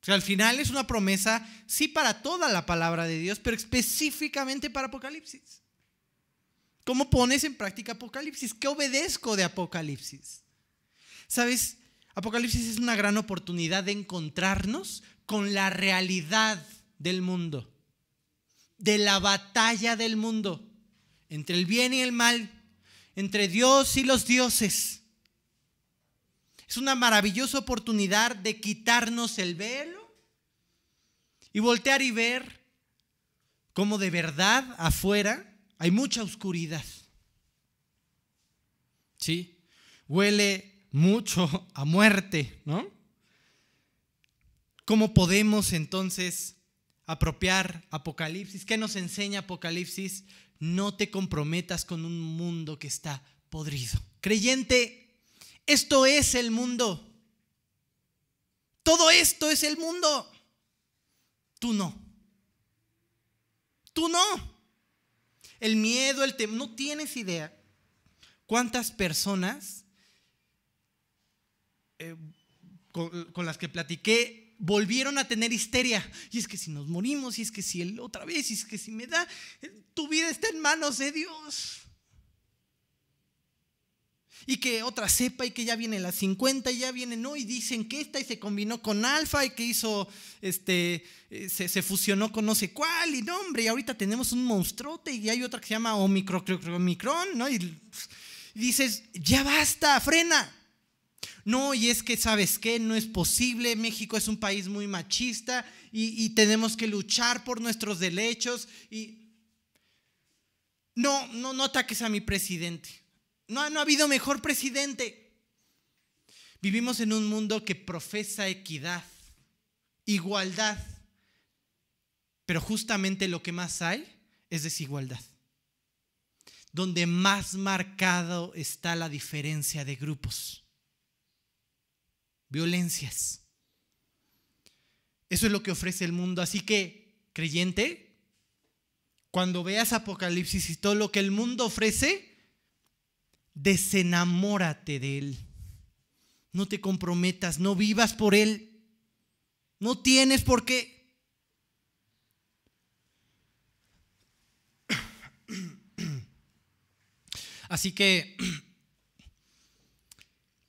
O sea, al final es una promesa, sí, para toda la palabra de Dios, pero específicamente para Apocalipsis. ¿Cómo pones en práctica Apocalipsis? ¿Qué obedezco de Apocalipsis? ¿Sabes? Apocalipsis es una gran oportunidad de encontrarnos con la realidad del mundo, de la batalla del mundo, entre el bien y el mal, entre Dios y los dioses. Es una maravillosa oportunidad de quitarnos el velo y voltear y ver cómo de verdad afuera hay mucha oscuridad. ¿Sí? Huele mucho a muerte, ¿no? ¿Cómo podemos entonces apropiar Apocalipsis? ¿Qué nos enseña Apocalipsis? No te comprometas con un mundo que está podrido. Creyente, esto es el mundo. Todo esto es el mundo. Tú no. Tú no. El miedo, el temor, no tienes idea cuántas personas eh, con, las que platiqué volvieron a tener histeria. Y es que si nos morimos, y es que si él otra vez, y es que si me da, eh, tu vida está en manos de Dios y que otra cepa y que ya viene la 50 y ya viene, no, y dicen que esta y se combinó con alfa y que hizo, este, eh, se, fusionó con no sé cuál y no, hombre, y ahorita tenemos un monstruote y hay otra que se llama Omicron, ¿no? Y, dices, ya basta, frena. No, y es que, ¿sabes qué? No es posible, México es un país muy machista y, y tenemos que luchar por nuestros derechos y... No, no, no ataques a mi presidente. No, ha habido mejor presidente. Vivimos en un mundo que profesa equidad, igualdad, pero justamente lo que más hay es desigualdad. Donde más marcado está la diferencia de grupos. Violencias. Eso es lo que ofrece el mundo. Así que, creyente, cuando veas Apocalipsis y todo lo que el mundo ofrece, desenamórate de Él. No te comprometas, no vivas por Él. No tienes por qué. Así que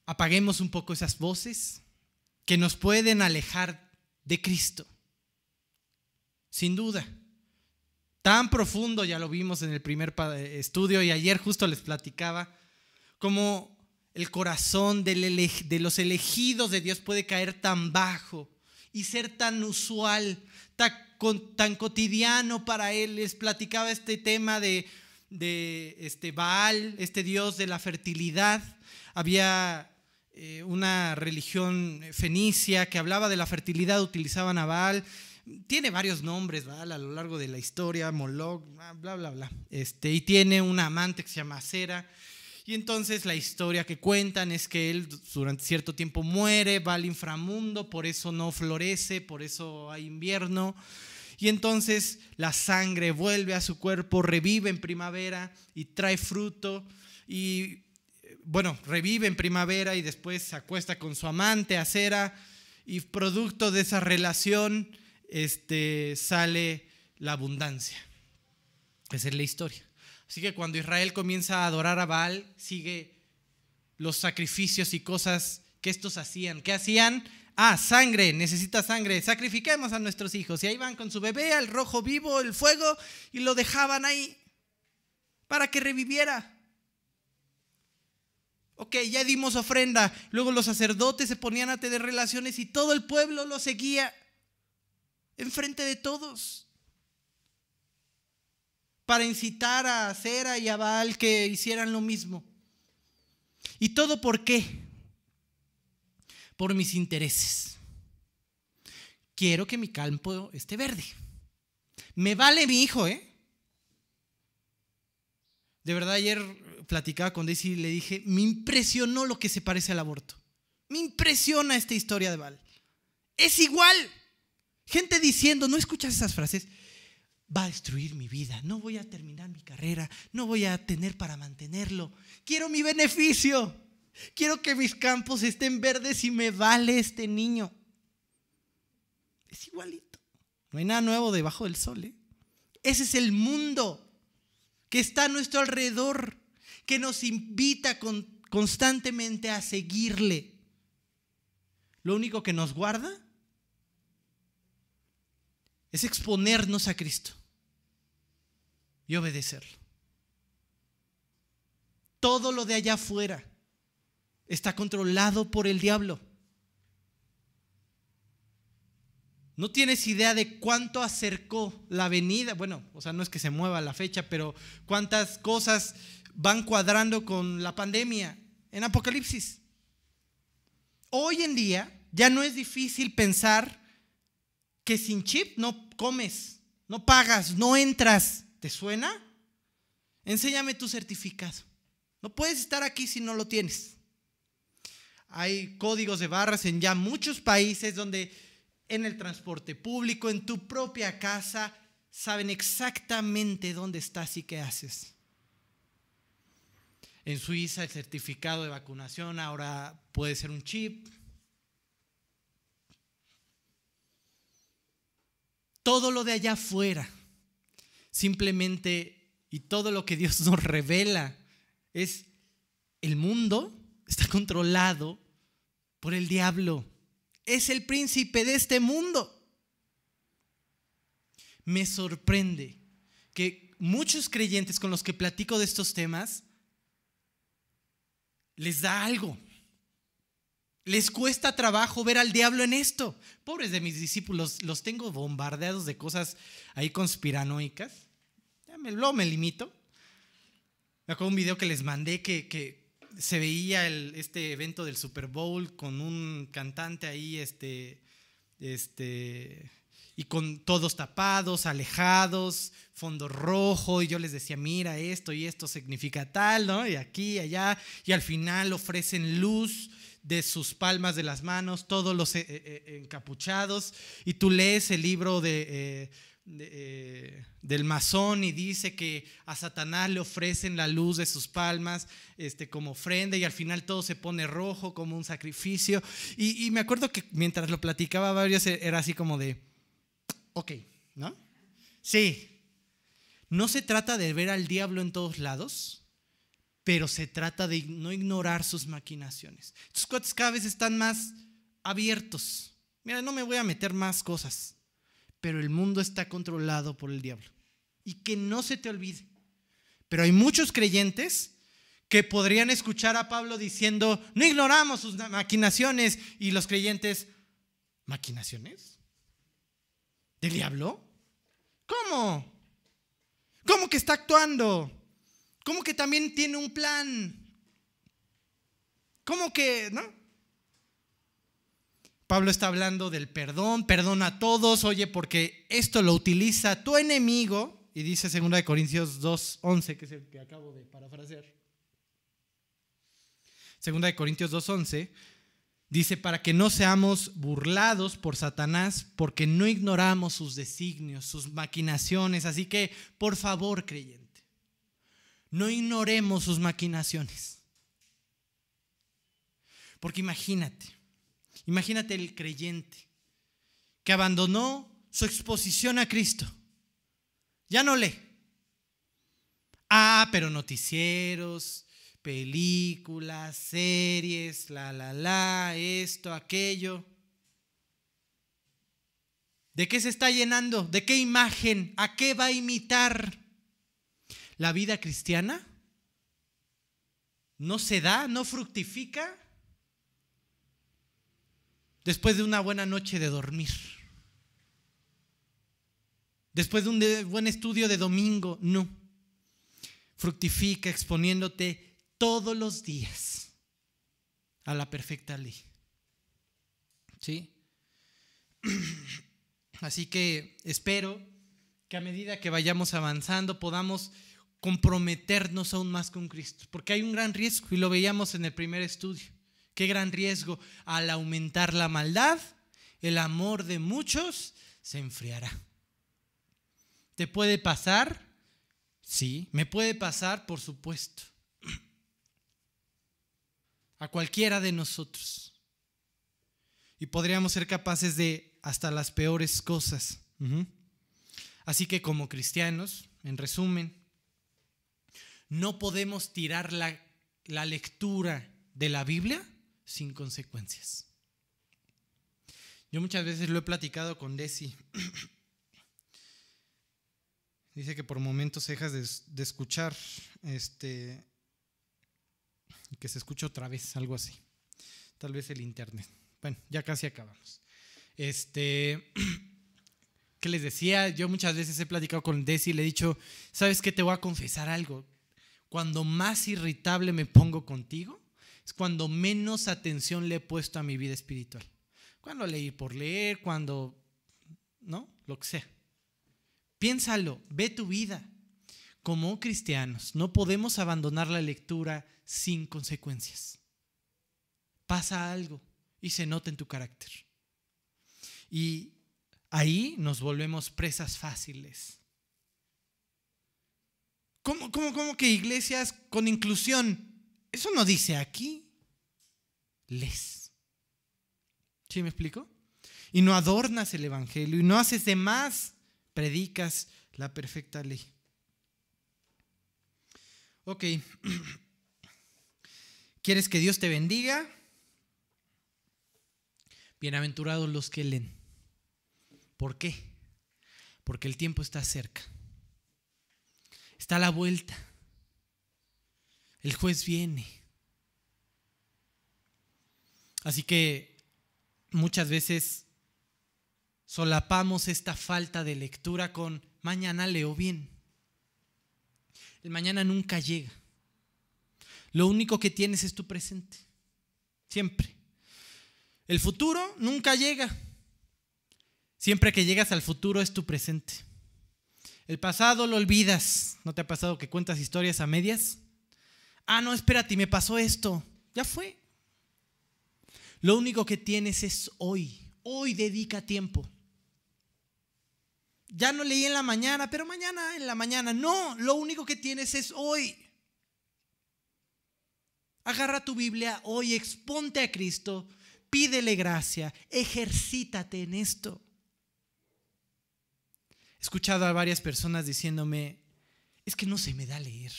apaguemos un poco esas voces que nos pueden alejar de Cristo. Sin duda. Tan profundo, ya lo vimos en el primer estudio y ayer justo les platicaba como el corazón de los elegidos de Dios puede caer tan bajo y ser tan usual, tan, cotidiano para Él. Les platicaba este tema de, este Baal, este Dios de la fertilidad. Había eh, una religión fenicia que hablaba de la fertilidad, utilizaban a Baal. Tiene varios nombres, Baal, a lo largo de la historia, Moloch, bla, bla, bla. Este, y tiene una amante que se llama Cera. Y entonces la historia que cuentan es que él durante cierto tiempo muere, va al inframundo, por eso no florece, por eso hay invierno. Y entonces la sangre vuelve a su cuerpo, revive en primavera y trae fruto. Y bueno, revive en primavera y después se acuesta con su amante, Acera. Y producto de esa relación este, sale la abundancia. Esa es la historia. Así que cuando Israel comienza a adorar a Baal, sigue los sacrificios y cosas que estos hacían. ¿Qué hacían? Ah, sangre, necesita sangre, sacrifiquemos a nuestros hijos. Y ahí van con su bebé al rojo vivo, el fuego, y lo dejaban ahí para que reviviera. Ok, ya dimos ofrenda. Luego los sacerdotes se ponían a tener relaciones y todo el pueblo lo seguía enfrente de todos para incitar a Cera y a Baal que hicieran lo mismo. ¿Y todo por qué? Por mis intereses. Quiero que mi campo esté verde. Me vale mi hijo, ¿eh? De verdad, ayer platicaba con Daisy y le dije, me impresionó lo que se parece al aborto. Me impresiona esta historia de Val. Es igual. Gente diciendo, ¿no escuchas esas frases? va a destruir mi vida, no voy a terminar mi carrera, no voy a tener para mantenerlo. Quiero mi beneficio, quiero que mis campos estén verdes y me vale este niño. Es igualito, no hay nada nuevo debajo del sol. ¿eh? Ese es el mundo que está a nuestro alrededor, que nos invita constantemente a seguirle. Lo único que nos guarda es exponernos a Cristo y obedecerlo. Todo lo de allá afuera está controlado por el diablo. No tienes idea de cuánto acercó la venida. Bueno, o sea, no es que se mueva la fecha, pero cuántas cosas van cuadrando con la pandemia en Apocalipsis. hoy en día ya no es difícil pensar que sin chip no comes, no pagas, no entras. ¿Te suena? Enséñame tu certificado. No puedes estar aquí si no lo tienes. Hay códigos de barras en ya muchos países donde en el transporte público, en tu propia casa, saben exactamente dónde estás y qué haces. En Suiza el certificado de vacunación ahora puede ser un chip. Todo lo de allá afuera, simplemente, y todo lo que Dios nos revela, es el mundo está controlado por el diablo. Es el príncipe de este mundo. Me sorprende que muchos creyentes con los que platico de estos temas les da algo. Les cuesta trabajo ver al diablo en esto. Pobres de mis discípulos, los tengo bombardeados de cosas ahí conspiranoicas. Ya me, me limito. Me acuerdo un video que les mandé que, se veía este evento del Super Bowl con un cantante ahí, este, este, y con todos tapados, alejados, fondo rojo, y yo les decía, mira, esto y esto significa tal, ¿no? Y aquí, allá, y al final ofrecen luz de sus palmas de las manos, todos los eh, eh, eh, encapuchados, y tú lees el libro de, del masón y dice que a Satanás le ofrecen la luz de sus palmas este, como ofrenda y al final todo se pone rojo como un sacrificio. Y, y me acuerdo que mientras lo platicaba varios era así como de Ok, ¿no? Sí. No se trata de ver al diablo en todos lados, pero se trata de no ignorar sus maquinaciones. Estos cuates cada vez están más abiertos. Mira, no me voy a meter más cosas, pero el mundo está controlado por el diablo. Y que no se te olvide. Pero hay muchos creyentes que podrían escuchar a Pablo diciendo, no ignoramos sus maquinaciones, y los creyentes, ¿maquinaciones? ¿Del diablo? ¿Cómo? ¿Cómo que está actuando? ¿Cómo que también tiene un plan? ¿Cómo que, no? Pablo está hablando del perdón, perdona a todos, oye, porque esto lo utiliza tu enemigo, y dice 2 Corintios 2.11, que es el que acabo de parafrasear. 2 Corintios 2.11, Dice, para que no seamos burlados por Satanás, porque no ignoramos sus designios, sus maquinaciones. Así que, por favor, creyente, no ignoremos sus maquinaciones. Porque imagínate, imagínate el creyente que abandonó su exposición a Cristo. Ya no lee. Ah, pero noticieros, películas, series, la, la, la, esto, aquello. ¿De qué se está llenando? ¿De qué imagen? ¿A qué va a imitar? ¿La vida cristiana? ¿No se da? ¿No fructifica? Después de una buena noche de dormir. Después de un buen estudio de domingo, no. Fructifica exponiéndote todos los días a la perfecta ley. ¿Sí? Así que espero que a medida que vayamos avanzando podamos comprometernos aún más con Cristo, porque hay un gran riesgo, y lo veíamos en el primer estudio. Qué gran riesgo al aumentar la maldad, el amor de muchos se enfriará. ¿Te puede pasar? Sí, me puede pasar, por supuesto a cualquiera de nosotros. Y podríamos ser capaces de hasta las peores cosas. Así que como cristianos, en resumen, no podemos tirar la, la lectura de la Biblia sin consecuencias. Yo muchas veces lo he platicado con Desi. Dice que por momentos dejas de, de escuchar este, que se escuche otra vez, algo así. Tal vez el internet. Bueno, ya casi acabamos. Este, ¿qué les decía? Yo muchas veces he platicado con Desi y le he dicho, ¿sabes qué? Te voy a confesar algo. Cuando más irritable me pongo contigo es cuando menos atención le he puesto a mi vida espiritual. Cuando leí por leer, cuando, ¿no? Lo que sea. Piénsalo, ve tu vida. Como cristianos, no podemos abandonar la lectura sin consecuencias. Pasa algo y se nota en tu carácter. Y ahí nos volvemos presas fáciles. ¿Cómo, cómo, cómo que iglesias con inclusión? Eso no dice aquí. Les. ¿Sí me explico? Y no adornas el Evangelio y no haces de más, predicas la perfecta ley. Ok. ¿Quieres que Dios te bendiga? Bienaventurados los que leen. ¿Por qué? Porque el tiempo está cerca. Está a la vuelta. El juez viene. Así que muchas veces solapamos esta falta de lectura con mañana leo bien. El mañana nunca llega. Lo único que tienes es tu presente. Siempre. El futuro nunca llega. Siempre que llegas al futuro es tu presente. El pasado lo olvidas. ¿No te ha pasado que cuentas historias a medias? Ah, no, espérate, me pasó esto. Ya fue. Lo único que tienes es hoy. Hoy dedica tiempo. Ya no leí en la mañana, pero mañana en la mañana. No, lo único que tienes es hoy. Agarra tu Biblia hoy, exponte a Cristo, pídele gracia, ejercítate en esto. He escuchado a varias personas diciéndome, es que no se me da leer.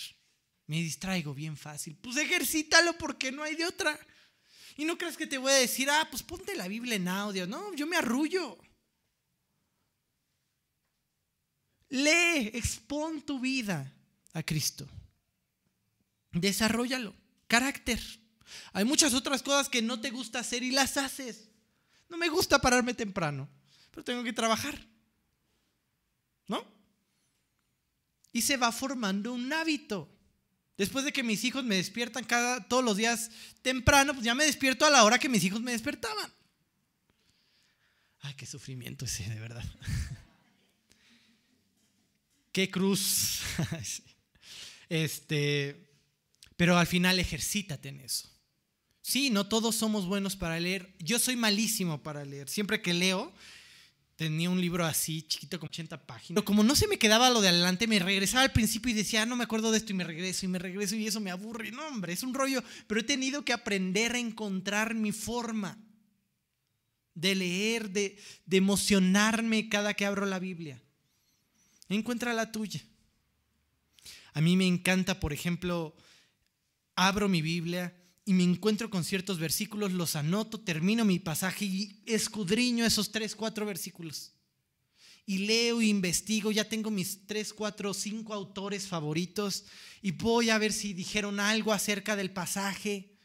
Me distraigo bien fácil. Pues ejercítalo porque no hay de otra. Y no crees que te voy a decir, ah, pues ponte la Biblia en audio. No, yo me arrullo. Lee, expon tu vida a Cristo. Desarrollalo. Carácter. Hay muchas otras cosas que no te gusta hacer y las haces. No me gusta pararme temprano, pero tengo que trabajar. ¿No? Y se va formando un hábito. Después de que mis hijos me despiertan cada, todos los días temprano, pues ya me despierto a la hora que mis hijos me despertaban. Ay, qué sufrimiento ese, de verdad. qué cruz. este, pero al final ejercítate en eso. Sí, no todos somos buenos para leer. Yo soy malísimo para leer. Siempre que leo, Tenía un libro así, chiquito, con 80 páginas. Pero como no se me quedaba lo de adelante, me regresaba al principio y decía, ah, no me acuerdo de esto y me regreso y me regreso y eso me aburre. No, hombre, es un rollo. Pero he tenido que aprender a encontrar mi forma de leer, de, de emocionarme cada que abro la Biblia. Encuentra la tuya. A mí me encanta, por ejemplo, abro mi Biblia y me encuentro con ciertos versículos, los anoto, termino mi pasaje y escudriño esos tres, cuatro versículos. Y leo e investigo, ya tengo mis tres, cuatro, cinco autores favoritos y voy a ver si dijeron algo acerca del pasaje.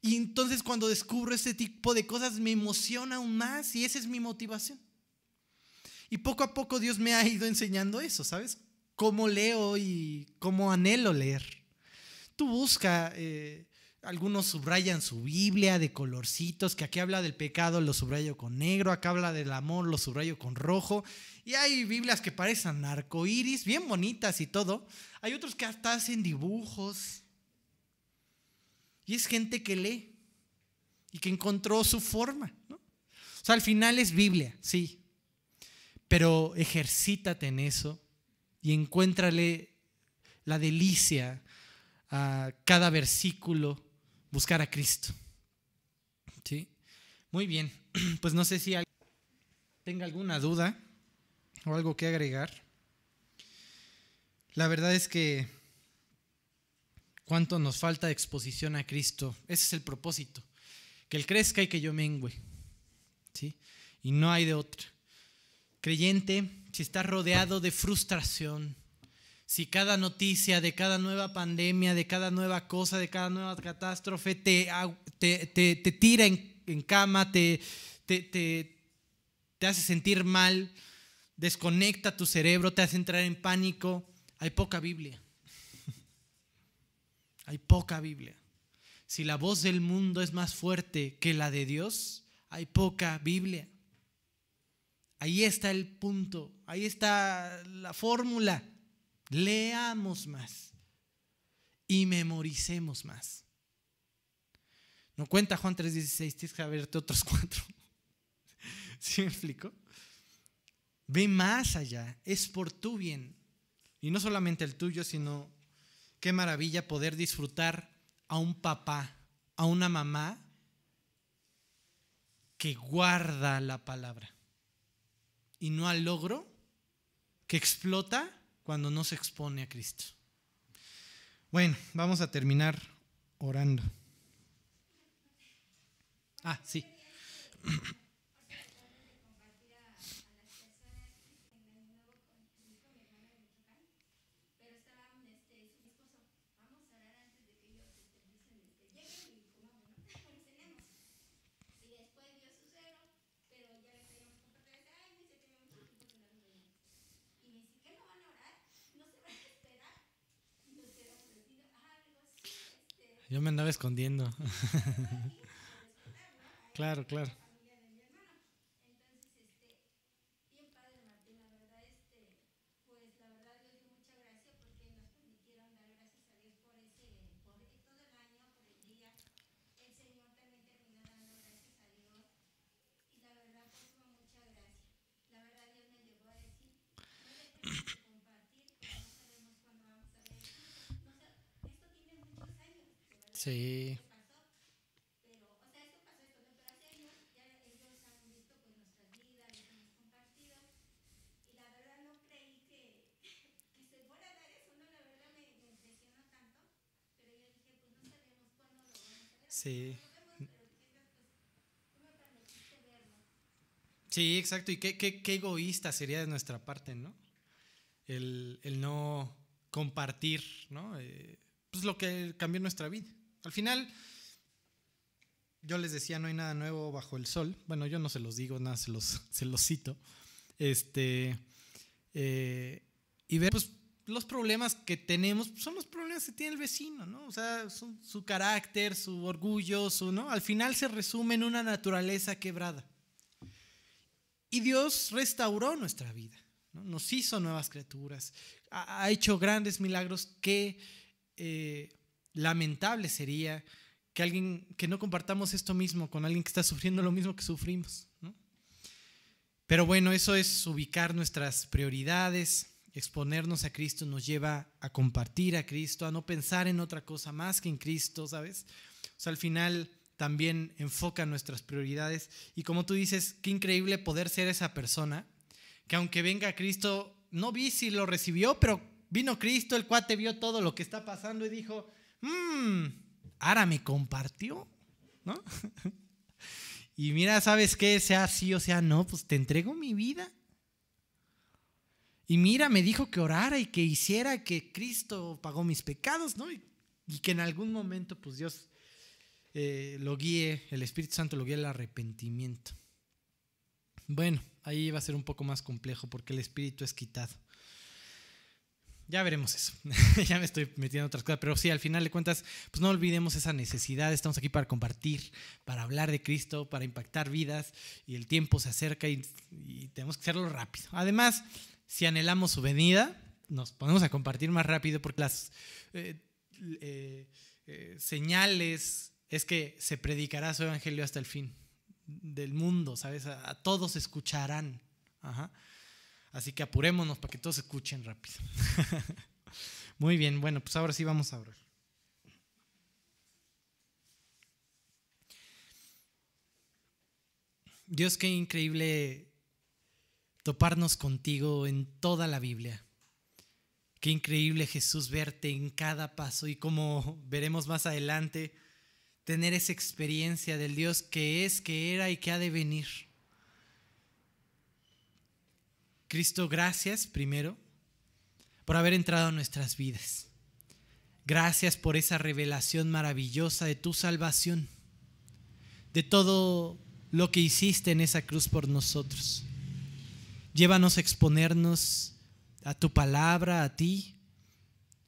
Y entonces cuando descubro ese tipo de cosas me emociona aún más y esa es mi motivación. Y poco a poco Dios me ha ido enseñando eso, ¿sabes? Cómo leo y cómo anhelo leer. Tú busca... Eh, algunos subrayan su Biblia de colorcitos, que aquí habla del pecado, lo subrayo con negro, acá habla del amor, lo subrayo con rojo. Y hay Biblias que parecen arcoíris, bien bonitas y todo. Hay otros que hasta hacen dibujos. Y es gente que lee y que encontró su forma. O sea, al final es Biblia, sí. Pero ejercítate en eso y encuéntrale la delicia a cada versículo buscar a Cristo. ¿Sí? Muy bien, pues no sé si alguien tenga alguna duda o algo que agregar. La verdad es que cuánto nos falta de exposición a Cristo. Ese es el propósito. Que Él crezca y que yo mengüe. ¿Sí? Y no hay de otra. Creyente, si está rodeado de frustración, si cada noticia de cada nueva pandemia, de cada nueva cosa, de cada nueva catástrofe te, te, tira en, cama, te, te, hace sentir mal, desconecta tu cerebro, te hace entrar en pánico, hay poca Biblia. Hay poca Biblia. si la voz del mundo es más fuerte que la de Dios, hay poca Biblia. Ahí está el punto, ahí está la fórmula. Leamos más y memoricemos más. No cuenta Juan 3:16, tienes que verte otros cuatro. ¿Sí me explico? Ve más allá, es por tu bien. Y no solamente el tuyo, sino qué maravilla poder disfrutar a un papá, a una mamá que guarda la palabra y no al logro que explota cuando no se expone a Cristo. Bueno, vamos a terminar orando. Ah, sí. Yo me andaba escondiendo. claro, claro. Sí. Sí. Sí, exacto. Y qué, qué, qué, egoísta sería de nuestra parte, ¿no? El, el no compartir, ¿no? Eh, pues lo que cambió nuestra vida. Al final, yo les decía, no hay nada nuevo bajo el sol. Bueno, yo no se los digo, nada, se los, se los cito. Este, eh, y ver pues, los problemas que tenemos son los problemas que tiene el vecino, ¿no? O sea, su, su, carácter, su orgullo, su, ¿no? Al final se resume en una naturaleza quebrada. Y Dios restauró nuestra vida, ¿no? nos hizo nuevas criaturas, ha, ha hecho grandes milagros que eh, lamentable sería que alguien que no compartamos esto mismo con alguien que está sufriendo lo mismo que sufrimos. Pero bueno, eso es ubicar nuestras prioridades, exponernos a Cristo nos lleva a compartir a Cristo, a no pensar en otra cosa más que en Cristo, ¿sabes? O sea, al final también enfoca nuestras prioridades y como tú dices, qué increíble poder ser esa persona que aunque venga Cristo, no vi si lo recibió, pero vino Cristo, el cuate vio todo lo que está pasando y dijo, mmm, ahora me compartió, ¿no? y mira, ¿sabes qué? Sea sí o sea no, pues te entrego mi vida. Y mira, me dijo que orara y que hiciera que Cristo pagó mis pecados, ¿no? Y, que en algún momento, pues Dios eh, lo guíe, el Espíritu Santo lo guíe al arrepentimiento. Bueno, ahí va a ser un poco más complejo porque el Espíritu es quitado. Ya veremos eso. ya me estoy metiendo en otras cosas, pero sí, al final de cuentas, pues no olvidemos esa necesidad. Estamos aquí para compartir, para hablar de Cristo, para impactar vidas y el tiempo se acerca y, tenemos que hacerlo rápido. Además, si anhelamos su venida, nos ponemos a compartir más rápido porque las eh, eh, eh, señales es que se predicará su evangelio hasta el fin del mundo, ¿sabes? A, a todos escucharán. Ajá. Así que apurémonos para que todos escuchen rápido. Muy bien, bueno, pues ahora sí vamos a orar. Dios, qué increíble toparnos contigo en toda la Biblia. Qué increíble Jesús verte en cada paso y como veremos más adelante, tener esa experiencia del Dios que es, que era y que ha de venir. Cristo, gracias primero por haber entrado en nuestras vidas. Gracias por esa revelación maravillosa de tu salvación, de todo lo que hiciste en esa cruz por nosotros. Llévanos a exponernos a tu palabra, a ti,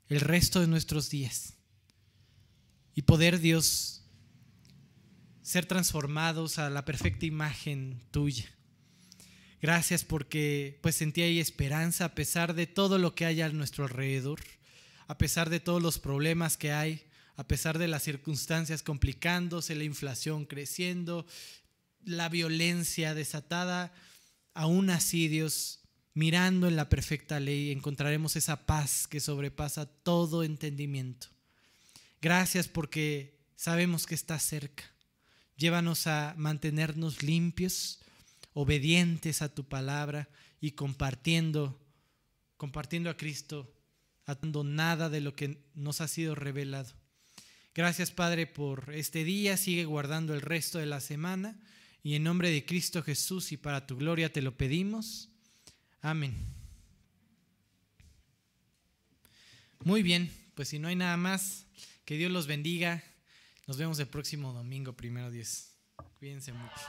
el resto de nuestros días. y poder, Dios, ser transformados a la perfecta imagen tuya. Gracias porque pues en ti esperanza a pesar de todo lo que hay a nuestro alrededor, a pesar de todos los problemas que hay, a pesar de las circunstancias complicándose, la inflación creciendo, la violencia desatada, aún así Dios, mirando en la perfecta ley, encontraremos esa paz que sobrepasa todo entendimiento. Gracias porque sabemos que está cerca. Llévanos a mantenernos limpios, obedientes a tu palabra y compartiendo, compartiendo a Cristo, atando nada de lo que nos ha sido revelado. Gracias Padre por este día, sigue guardando el resto de la semana y en nombre de Cristo Jesús y para tu gloria te lo pedimos. Amén. Muy bien, pues si no hay nada más, que Dios los bendiga. Nos vemos el próximo domingo, primero Dios. Cuídense mucho.